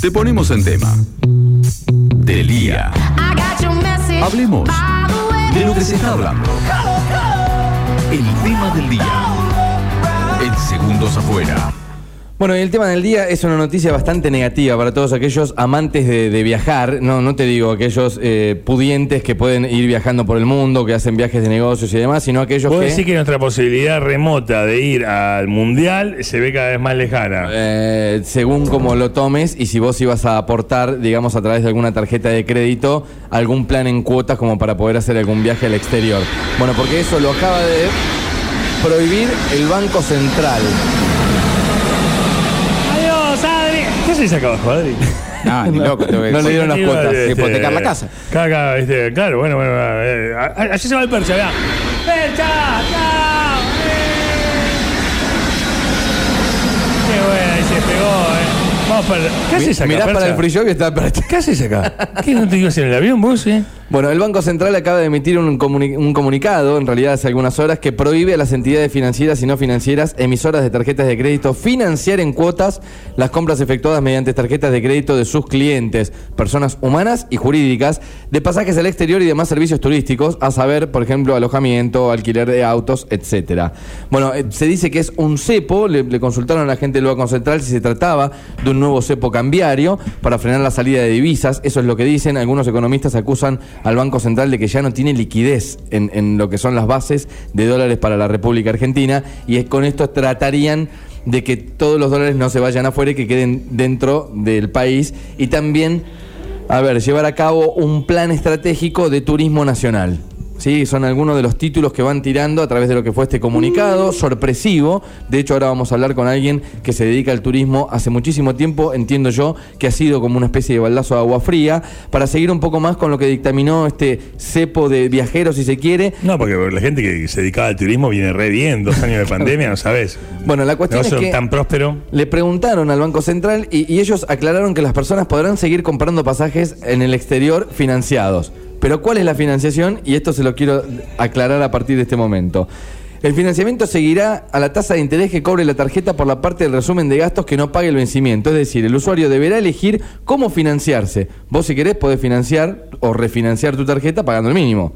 te ponemos en tema. Del día. Hablemos de lo que se está hablando. El tema del día. En segundos afuera. Bueno, y el tema del día es una noticia bastante negativa para todos aquellos amantes de, de viajar. No, no te digo aquellos eh, pudientes que pueden ir viajando por el mundo, que hacen viajes de negocios y demás, sino aquellos Puedo que. decir que nuestra posibilidad remota de ir al mundial se ve cada vez más lejana. eh, según como lo tomes y si vos ibas a aportar, digamos, a través de alguna tarjeta de crédito, algún plan en cuotas como para poder hacer algún viaje al exterior. Bueno, porque eso lo acaba de prohibir el Banco Central. ¿Qué haces acá abajo, Adri? No, ni loco. tengo que- No le dieron las cuotas. este, hipotecar la casa. Caca, este, claro, bueno, bueno. eh, a- a- allí se va el percha, vea. ¡Percha! ¡Chao! ¡Eh! Qué bueno, ahí se pegó, eh. Vamos para. ¿Qué haces acá? Mirás para Percha? el free shop y está para ¿Qué haces acá? ¿Qué no te ibas en el avión vos, eh? Bueno, el Banco Central acaba de emitir un, comuni- un comunicado, en realidad hace algunas horas, que prohíbe a las entidades financieras y no financieras emisoras de tarjetas de crédito financiar en cuotas las compras efectuadas mediante tarjetas de crédito de sus clientes, personas humanas y jurídicas, de pasajes al exterior y demás servicios turísticos, a saber, por ejemplo, alojamiento, alquiler de autos, etcétera. Bueno, eh, se dice que es un cepo, le, le consultaron a la gente del Banco Central si se trataba de un nuevo cepo cambiario para frenar la salida de divisas, eso es lo que dicen, algunos economistas acusan al Banco Central de que ya no tiene liquidez en, en lo que son las bases de dólares para la República Argentina y es con esto tratarían de que todos los dólares no se vayan afuera y que queden dentro del país y también, a ver, llevar a cabo un plan estratégico de turismo nacional. Sí, son algunos de los títulos que van tirando a través de lo que fue este comunicado, sorpresivo. De hecho, ahora vamos a hablar con alguien que se dedica al turismo hace muchísimo tiempo, entiendo yo, que ha sido como una especie de baldazo de agua fría, para seguir un poco más con lo que dictaminó este cepo de viajeros, si se quiere. No, porque la gente que se dedicaba al turismo viene re bien, dos años de pandemia, no sabes. Bueno, la cuestión es que... tan próspero. Le preguntaron al Banco Central y, y ellos aclararon que las personas podrán seguir comprando pasajes en el exterior financiados. Pero ¿cuál es la financiación? Y esto se lo quiero aclarar a partir de este momento. El financiamiento seguirá a la tasa de interés que cobre la tarjeta por la parte del resumen de gastos que no pague el vencimiento. Es decir, el usuario deberá elegir cómo financiarse. Vos si querés podés financiar o refinanciar tu tarjeta pagando el mínimo.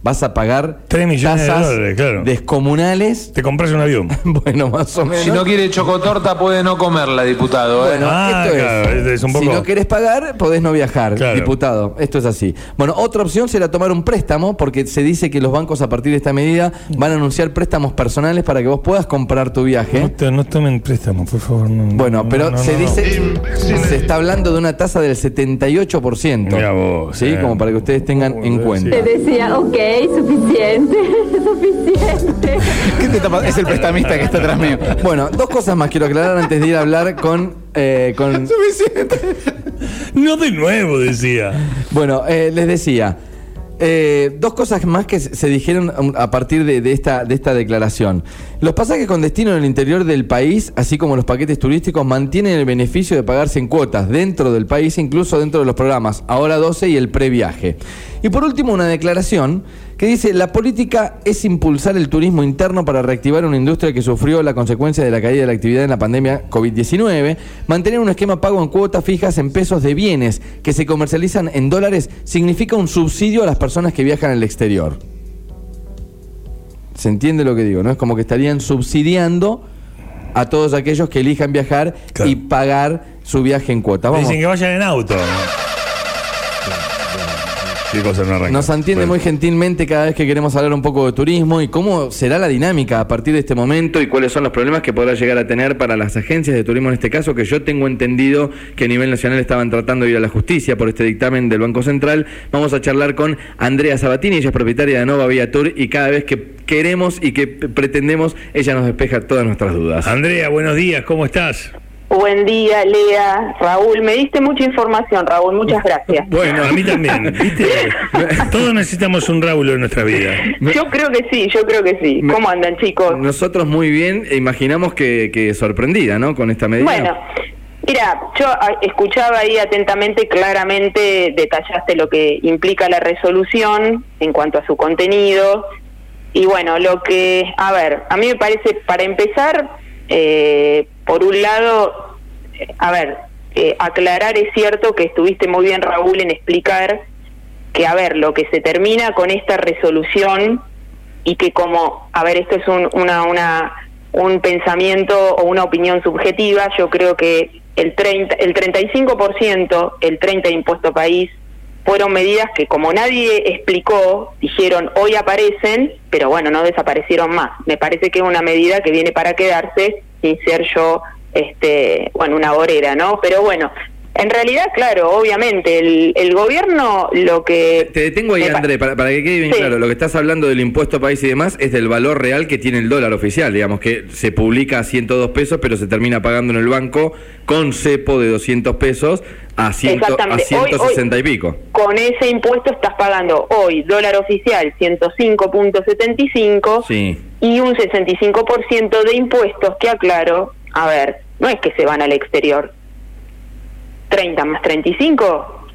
Vas a pagar 3 millones de tasas dólares, claro. descomunales. Te compras un avión. bueno, más o menos. Si no quiere chocotorta, puede no comerla, diputado. ¿eh? Bueno, Ah, esto claro, es. es un Si no querés pagar, podés no viajar, Claro. diputado. Esto es así. Bueno, otra opción será tomar un préstamo, porque se dice que los bancos a partir de esta medida van a anunciar préstamos personales para que vos puedas comprar tu No, viaje. te- no tomen préstamo, por favor. no, Bueno, no, pero no, se no, dice, se está hablando de una tasa del 78%. Mirá vos, ¿Sí? eh. Como para que ustedes tengan en sí. cuenta. Te decía, ok, suficiente, suficiente. ¿Qué te está pasando? Es el prestamista que está atrás mío. Bueno, dos cosas más quiero aclarar antes de ir a hablar con... eh, con No de nuevo, decía. Bueno, eh, les decía, eh, dos cosas más que se dijeron um, a partir de, de esta, de esta declaración. Los pasajes con destino en el interior del país, así como los paquetes turísticos, mantienen el beneficio de pagarse en cuotas dentro del país, incluso dentro de los programas Ahora 12 y el previaje. Y por último, una declaración que dice, la política es impulsar el turismo interno para reactivar una industria que sufrió la consecuencia de la caída de la actividad en la pandemia COVID-19, mantener un esquema pago en cuotas fijas en pesos de bienes que se comercializan en dólares significa un subsidio a las personas que viajan al exterior. ¿Se entiende lo que digo? ¿No? Es como que estarían subsidiando a todos aquellos que elijan viajar Claro. y pagar su viaje en cuotas. Vamos. Dicen que vayan en auto. Qué cosa no arranca. Nos entiende Bueno. muy gentilmente cada vez que queremos hablar un poco de turismo y cómo será la dinámica a partir de este momento y cuáles son los problemas que podrá llegar a tener para las agencias de turismo en este caso, que yo tengo entendido que a nivel nacional estaban tratando de ir a la justicia por este dictamen del Banco Central. Vamos a charlar con Andrea Sabatini, ella es propietaria de Nova Vía Tour y cada vez que queremos y que pretendemos, ella nos despeja todas nuestras dudas. Andrea, buenos días, ¿cómo estás? Buen día, Lea, Raúl. Me diste mucha información, Raúl. Muchas gracias. Bueno, a mí también, ¿viste? Todos necesitamos un Raúl en nuestra vida. Yo creo que sí, yo creo que sí. ¿Cómo andan, chicos? Nosotros muy bien, e imaginamos que, que sorprendida, ¿no? Con esta medida. Bueno, mira, yo escuchaba ahí atentamente, claramente detallaste lo que implica la resolución en cuanto a su contenido. Y bueno, lo que, a ver, a mí me parece, para empezar, eh, por un lado, eh, a ver, eh, aclarar, es cierto que estuviste muy bien, Raúl, en explicar que, a ver, lo que se termina con esta resolución y que como, a ver, esto es un, una, una, un pensamiento o una opinión subjetiva, yo creo que el, 30, el 35%, el 30% de impuesto país, fueron medidas que como nadie explicó, dijeron hoy aparecen, pero bueno, no desaparecieron más. Me parece que es una medida que viene para quedarse sin ser yo este, bueno, una horera, ¿no? Pero bueno, en realidad, claro, obviamente, el, el gobierno lo que... Te detengo ahí, André, para, para, que quede bien claro. Lo que estás hablando del impuesto país y demás es del valor real que tiene el dólar oficial. Digamos que se publica a 102 pesos, pero se termina pagando en el banco con cepo de 200 pesos a, ciento, a 160 y pico. Con ese impuesto estás pagando hoy dólar oficial 105.75 sí. y un 65% de impuestos que, aclaro, a ver, no es que se van al exterior. 30 más 35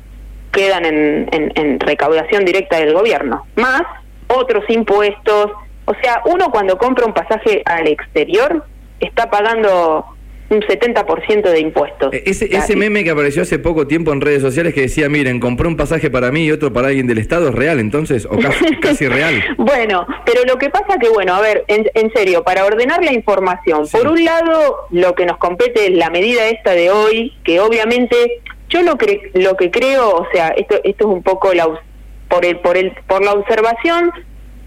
quedan en, en, en, recaudación directa del gobierno, más otros impuestos. O sea, uno cuando compra un pasaje al exterior está pagando un 70% de impuestos. Eh, Ese, ese meme que apareció hace poco tiempo en redes sociales que decía, miren, compré un pasaje para mí y otro para alguien del Estado, ¿es real entonces? ¿O casi, casi real? Bueno, pero lo que pasa que, bueno, a ver, en, en serio, para ordenar la información, sí. por un lado, lo que nos compete es la medida esta de hoy, que obviamente yo lo, cre lo que creo, o sea, esto, esto es un poco la, por, el, por, el, por la observación,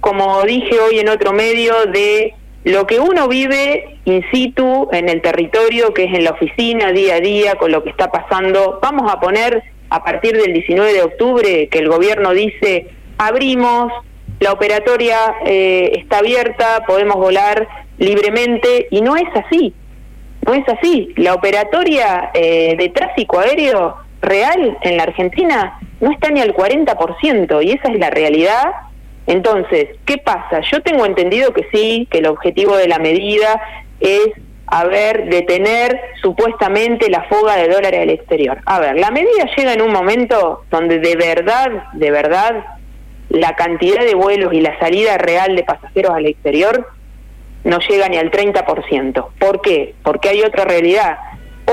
como dije hoy en otro medio, de lo que uno vive in situ en el territorio, que es en la oficina, día a día, con lo que está pasando. Vamos a poner a partir del 19 de octubre que el gobierno dice, abrimos, la operatoria eh, está abierta, podemos volar libremente, y no es así. No es así. La operatoria eh, de tráfico aéreo real en la Argentina no está ni al 40%, y esa es la realidad entonces, ¿qué pasa? Yo tengo entendido que sí, que el objetivo de la medida es, a ver, detener supuestamente la fuga de dólares al exterior. A ver, la medida llega en un momento donde de verdad, de verdad, la cantidad de vuelos y la salida real de pasajeros al exterior no llega ni al 30%. ¿Por qué? Porque hay otra realidad.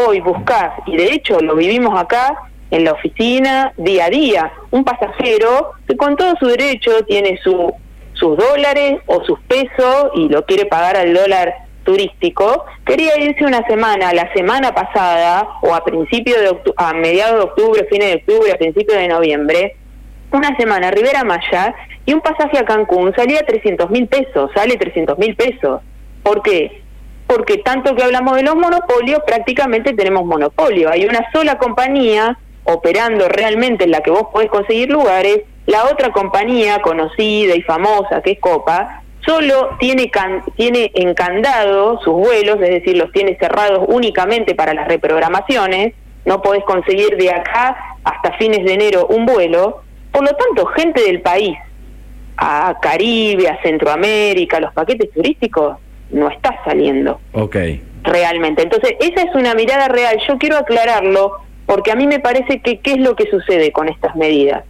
Hoy buscás, y de hecho lo vivimos acá, en la oficina día a día. Un pasajero que con todo su derecho tiene su, sus dólares o sus pesos y lo quiere pagar al dólar turístico, quería irse una semana, la semana pasada o a principio de a mediados de octubre, fines de octubre, a principios de noviembre, una semana a Rivera Maya y un pasaje a Cancún salía 300 mil pesos, sale 300 mil pesos. ¿Por qué? Porque tanto que hablamos de los monopolios, prácticamente tenemos monopolio. Hay una sola compañía operando realmente en la que vos podés conseguir lugares, la otra compañía conocida y famosa, que es Copa, solo tiene, can, tiene encandado sus vuelos, es decir, los tiene cerrados únicamente para las reprogramaciones, no podés conseguir de acá hasta fines de enero un vuelo, por lo tanto, gente del país, a Caribe, a Centroamérica, los paquetes turísticos, no está saliendo. Ok. Realmente. Entonces, esa es una mirada real. Yo quiero aclararlo porque a mí me parece que qué es lo que sucede con estas medidas.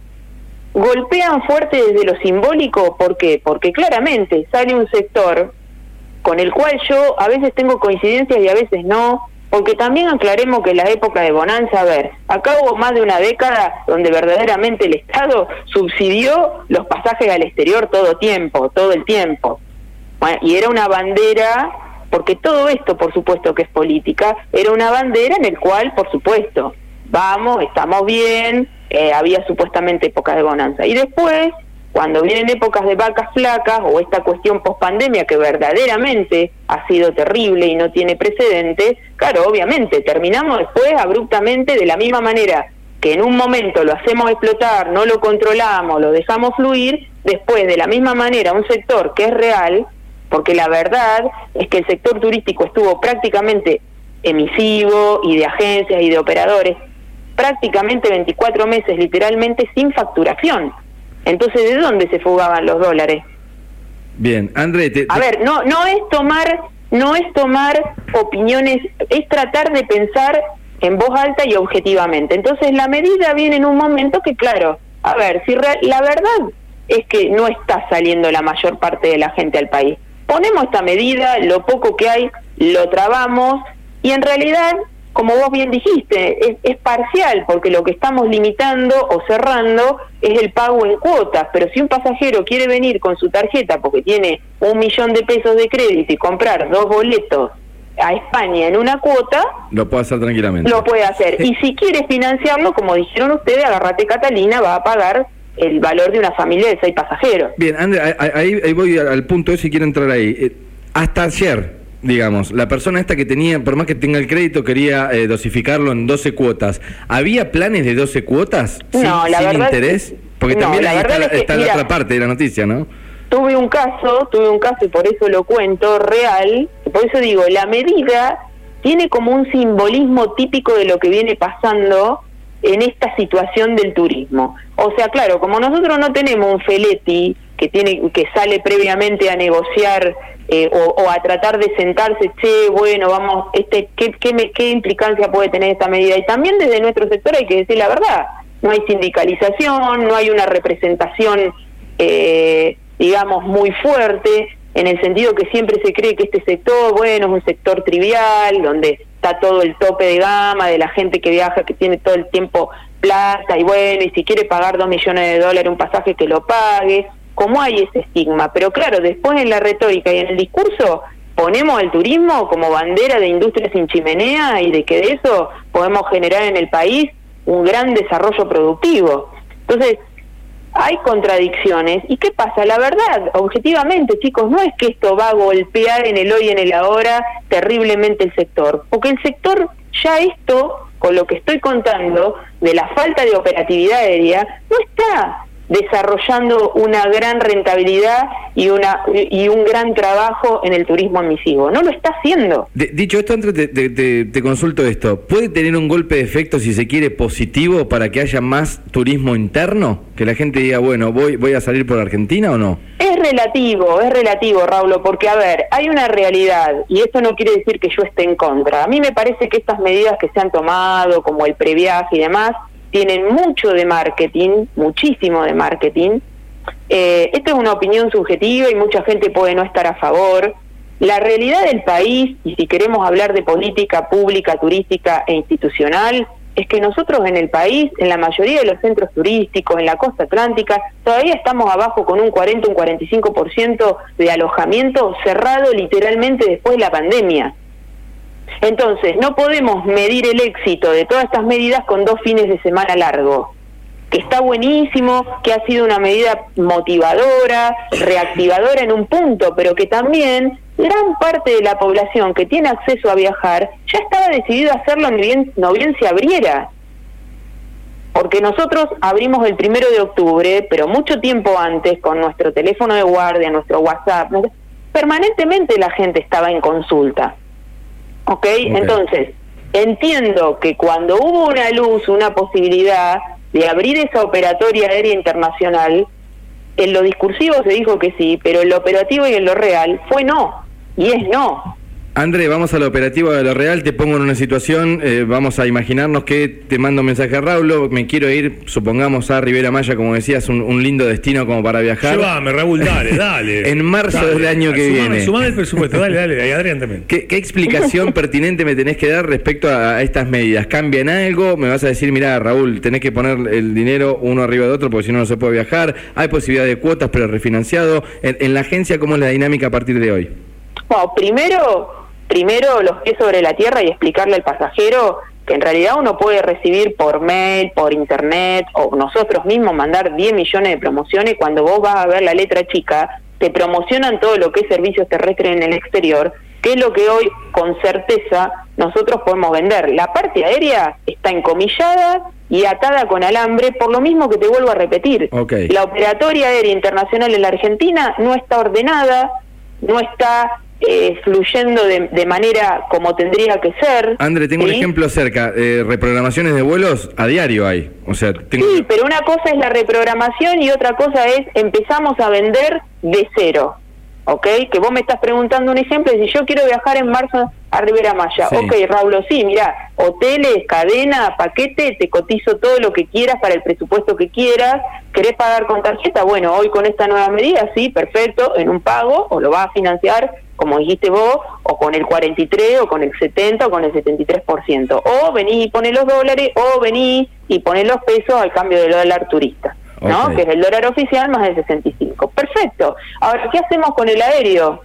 Golpean fuerte desde lo simbólico, ¿por qué? Porque claramente sale un sector con el cual yo a veces tengo coincidencias y a veces no, porque también aclaremos que la época de bonanza, a ver, acá hubo más de una década donde verdaderamente el Estado subsidió los pasajes al exterior todo tiempo, todo el tiempo. Y era una bandera, porque todo esto, por supuesto que es política, era una bandera en el cual, por supuesto, vamos, estamos bien, eh, había supuestamente épocas de bonanza. Y después, cuando vienen épocas de vacas flacas o esta cuestión post-pandemia que verdaderamente ha sido terrible y no tiene precedentes, claro, obviamente, terminamos después abruptamente de la misma manera que en un momento lo hacemos explotar, no lo controlamos, lo dejamos fluir, después de la misma manera un sector que es real, porque la verdad es que el sector turístico estuvo prácticamente emisivo y de agencias y de operadores prácticamente 24 meses literalmente sin facturación. Entonces, ¿de dónde se fugaban los dólares? Bien, André, te, te... A ver, no no es tomar no es tomar opiniones, es tratar de pensar en voz alta y objetivamente. Entonces, la medida viene en un momento que claro, a ver, si re, la verdad es que no está saliendo la mayor parte de la gente al país. Ponemos esta medida, lo poco que hay, lo trabamos y en realidad como vos bien dijiste, es, es parcial, porque lo que estamos limitando o cerrando es el pago en cuotas, pero si un pasajero quiere venir con su tarjeta porque tiene un millón de pesos de crédito y comprar dos boletos a España en una cuota, Lo puedo hacer tranquilamente. lo puede hacer. Y si quiere financiarlo, como dijeron ustedes, agarrate Catalina, va a pagar el valor de una familia de seis pasajeros. Bien, André, ahí, ahí- voy al punto ese y quiero entrar ahí. Eh, hasta ayer, digamos, la persona esta que tenía, por más que tenga el crédito, quería eh, dosificarlo en 12 cuotas. ¿Había planes de 12 cuotas? sin, No, la sin verdad- interés? Porque no, también la ahí está, la- es que, está la mira, otra parte de la noticia, ¿no? tuve un caso, tuve un caso y por eso lo cuento real, por eso digo, la medida tiene como un simbolismo típico de lo que viene pasando en esta situación del turismo. O sea, claro, como nosotros no tenemos un Feletti que tiene que sale previamente a negociar eh, o, o a tratar de sentarse, che, bueno, vamos, este, ¿qué, qué, me- ¿qué implicancia puede tener esta medida? Y también desde nuestro sector hay que decir la verdad, no hay sindicalización, no hay una representación eh, digamos, muy fuerte, en el sentido que siempre se cree que este sector, bueno, es un sector trivial, donde está todo el tope de gama de la gente que viaja, que tiene todo el tiempo plata, y bueno, y si quiere pagar dos millones de dólares un pasaje, que lo pague, como hay ese estigma. Pero claro, después en la retórica y en el discurso ponemos al turismo como bandera de industria sin chimenea y de que de eso podemos generar en el país un gran desarrollo productivo. Entonces, hay contradicciones. ¿Y qué pasa? La verdad, objetivamente, chicos, no es que esto va a golpear en el hoy y en el ahora terriblemente el sector, porque el sector ya esto, con lo que estoy contando, de la falta de operatividad aérea, no está desarrollando una gran rentabilidad y una y un gran trabajo en el turismo emisivo. No lo está haciendo. De- dicho esto, André, te, te- te- te consulto esto. ¿Puede tener un golpe de efecto, si se quiere, positivo para que haya más turismo interno? Que la gente diga, bueno, voy, voy a salir por Argentina o no? Es relativo, es relativo, Raulo, porque a ver, hay una realidad y esto no quiere decir que yo esté en contra. A mí me parece que estas medidas que se han tomado, como el previaje y demás, tienen mucho de marketing, muchísimo de marketing. Eh, esta es una opinión subjetiva y mucha gente puede no estar a favor. La realidad del país, y si queremos hablar de política pública, turística e institucional, es que nosotros en el país, en la mayoría de los centros turísticos, en la costa atlántica, todavía estamos abajo con un 40, un 45% de alojamiento cerrado literalmente después de la pandemia. Entonces, no podemos medir el éxito de todas estas medidas con dos fines de semana largo que está buenísimo, que ha sido una medida motivadora, reactivadora en un punto, pero que también gran parte de la población que tiene acceso a viajar ya estaba decidido a hacerlo ni bien, no bien se abriera. Porque nosotros abrimos el primero de octubre, pero mucho tiempo antes, con nuestro teléfono de guardia, nuestro WhatsApp, permanentemente la gente estaba en consulta. ¿Ok? Entonces, entiendo que cuando hubo una luz, una posibilidad de abrir esa operatoria aérea internacional, en lo discursivo se dijo que sí, pero en lo operativo y en lo real fue no. Y es no. André, vamos a la operativa de lo real, te pongo en una situación, eh, vamos a imaginarnos que te mando un mensaje a Raulo, me quiero ir, supongamos a Rivera Maya, como decías, un, un lindo destino como para viajar. Llévame, Raúl, dale, dale. En marzo Dale. del año que Sumame, viene. Sumame el presupuesto, dale, dale. Y Adrián también. ¿Qué, qué explicación pertinente me tenés que dar respecto a, a estas medidas? ¿Cambian algo? ¿Me vas a decir, mira, Raúl, tenés que poner el dinero uno arriba de otro porque si no, no se puede viajar? ¿Hay posibilidad de cuotas pero refinanciado? En, en la agencia, ¿cómo es la dinámica a partir de hoy? Bueno, primero, primero los pies sobre la tierra y explicarle al pasajero que en realidad uno puede recibir por mail, por internet o nosotros mismos mandar 10 millones de promociones cuando vos vas a ver la letra chica, te promocionan todo lo que es servicios terrestres en el exterior, que es lo que hoy con certeza nosotros podemos vender. La parte aérea está encomillada y atada con alambre, por lo mismo que te vuelvo a repetir. La operatoria aérea internacional en la Argentina no está ordenada, no está eh, fluyendo de, de manera como tendría que ser. André, tengo un ejemplo cerca. Eh, reprogramaciones de vuelos a diario hay. O sea, tengo... Sí, pero una cosa es la reprogramación y otra cosa es empezamos a vender de cero. ¿Ok? Que vos me estás preguntando un ejemplo, si yo quiero viajar en marzo a Rivera Maya. Sí. Ok, Raúl, sí, mira, hoteles, cadena, paquete, te cotizo todo lo que quieras para el presupuesto que quieras. ¿Querés pagar con tarjeta? Bueno, hoy con esta nueva medida, sí, perfecto, en un pago, o lo vas a financiar como dijiste vos, o con el 43, o con el 70, o con el 73%. O venís y pones los dólares, o venís y pones los pesos al cambio del dólar turista, ¿no? Que es el dólar oficial más el 65. Perfecto. Ahora, ¿qué hacemos con el aéreo?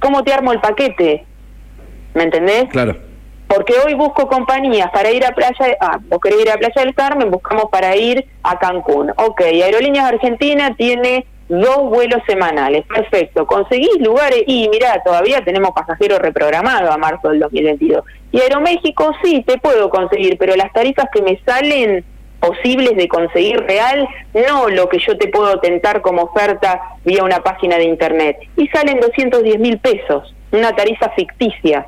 ¿Cómo te armo el paquete? ¿Me entendés? Claro. Porque hoy busco compañías para ir a Playa, ah, vos querés ir a Playa del Carmen, buscamos para ir a Cancún. Ok, Aerolíneas Argentina tiene dos vuelos semanales, perfecto. ¿Conseguís lugares? Y mirá, todavía tenemos pasajeros reprogramados a marzo del 2022. Y Aeroméxico sí, te puedo conseguir, pero las tarifas que me salen posibles de conseguir real, no lo que yo te puedo tentar como oferta vía una página de internet. Y salen 210 mil pesos, una tarifa ficticia.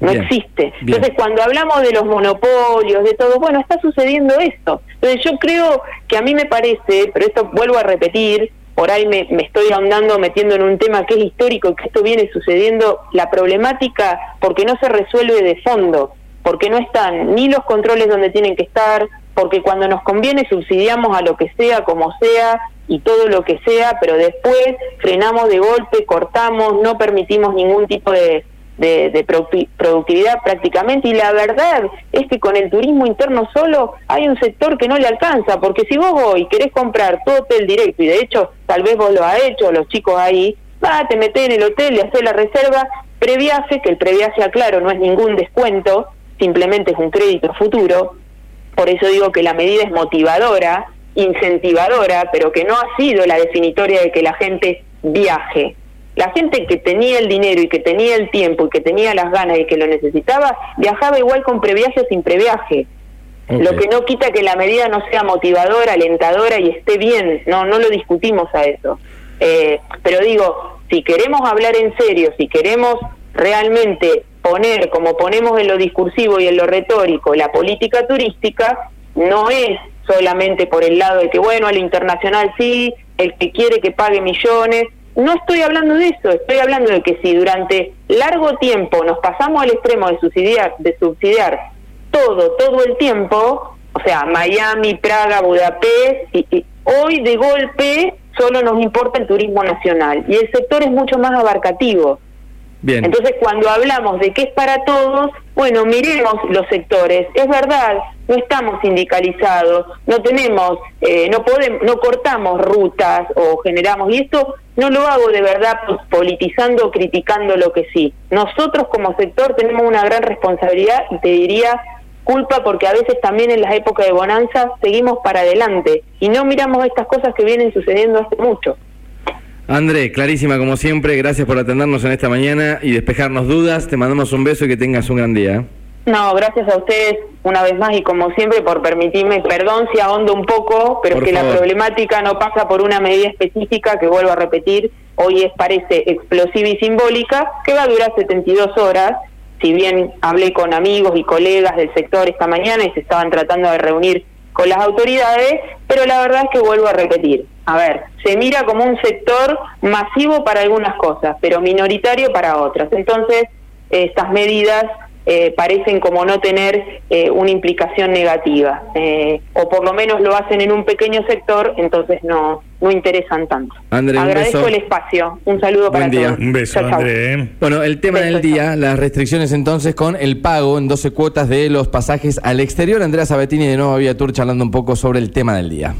No Bien, existe. bien. Entonces, cuando hablamos de los monopolios, de todo, bueno, está sucediendo esto. Entonces, yo creo que a mí me parece, pero esto vuelvo a repetir, por ahí me, me estoy ahondando, metiendo en un tema que es histórico, que esto viene sucediendo, la problemática, porque no se resuelve de fondo, porque no están ni los controles donde tienen que estar, porque cuando nos conviene subsidiamos a lo que sea, como sea, y todo lo que sea, pero después frenamos de golpe, cortamos, no permitimos ningún tipo de, de, de producti- productividad prácticamente y la verdad es que con el turismo interno solo hay un sector que no le alcanza porque si vos hoy querés comprar tu hotel directo y de hecho tal vez vos lo has hecho los chicos ahí va te metés en el hotel y haces la reserva previaje que el previaje aclaro no es ningún descuento simplemente es un crédito futuro por eso digo que la medida es motivadora, incentivadora, pero que no ha sido la definitoria de que la gente viaje. La gente que tenía el dinero y que tenía el tiempo y que tenía las ganas y que lo necesitaba, viajaba igual con previaje o sin previaje. Lo que no quita que la medida no sea motivadora, alentadora y esté bien, no, no lo discutimos a eso. Eh, pero digo, si queremos hablar en serio, si queremos realmente poner, como ponemos en lo discursivo y en lo retórico, la política turística, no es solamente por el lado de que, bueno, a lo internacional sí, el que quiere que pague millones. No estoy hablando de eso, estoy hablando de que si durante largo tiempo nos pasamos al extremo de subsidiar, de subsidiar todo, todo el tiempo, o sea, Miami, Praga, Budapest, y, y hoy de golpe solo nos importa el turismo nacional y el sector es mucho más abarcativo. Bien. Entonces, cuando hablamos de que es para todos, bueno, miremos los sectores. Es verdad, no estamos sindicalizados, no tenemos, eh, no podemos, no cortamos rutas o generamos. Y esto no lo hago de verdad pues, politizando o criticando lo que sí. Nosotros como sector tenemos una gran responsabilidad y te diría culpa porque a veces también en las épocas de bonanza seguimos para adelante y no miramos estas cosas que vienen sucediendo hace mucho. André, clarísima como siempre, gracias por atendernos en esta mañana y despejarnos dudas. Te mandamos un beso y que tengas un gran día. No, gracias a ustedes una vez más y como siempre por permitirme, perdón si ahondo un poco, pero Por es que favor. la problemática no pasa por una medida específica que vuelvo a repetir, hoy es parece explosiva y simbólica, que va a durar 72 horas, si bien hablé con amigos y colegas del sector esta mañana y se estaban tratando de reunir con las autoridades, pero la verdad es que vuelvo a repetir. A ver, se mira como un sector masivo para algunas cosas, pero minoritario para otras. Entonces, estas medidas eh, parecen como no tener eh, una implicación negativa, eh, o por lo menos lo hacen en un pequeño sector, entonces no, no interesan tanto. André, un Agradezco beso. el espacio. Un saludo para Buen día. todos. Un beso, Chau, chau. André. Bueno, el tema Beso, del día, las restricciones entonces con el pago en 12 cuotas de los pasajes al exterior. Andrea Sabatini de Nueva Vía Tour charlando un poco sobre el tema del día.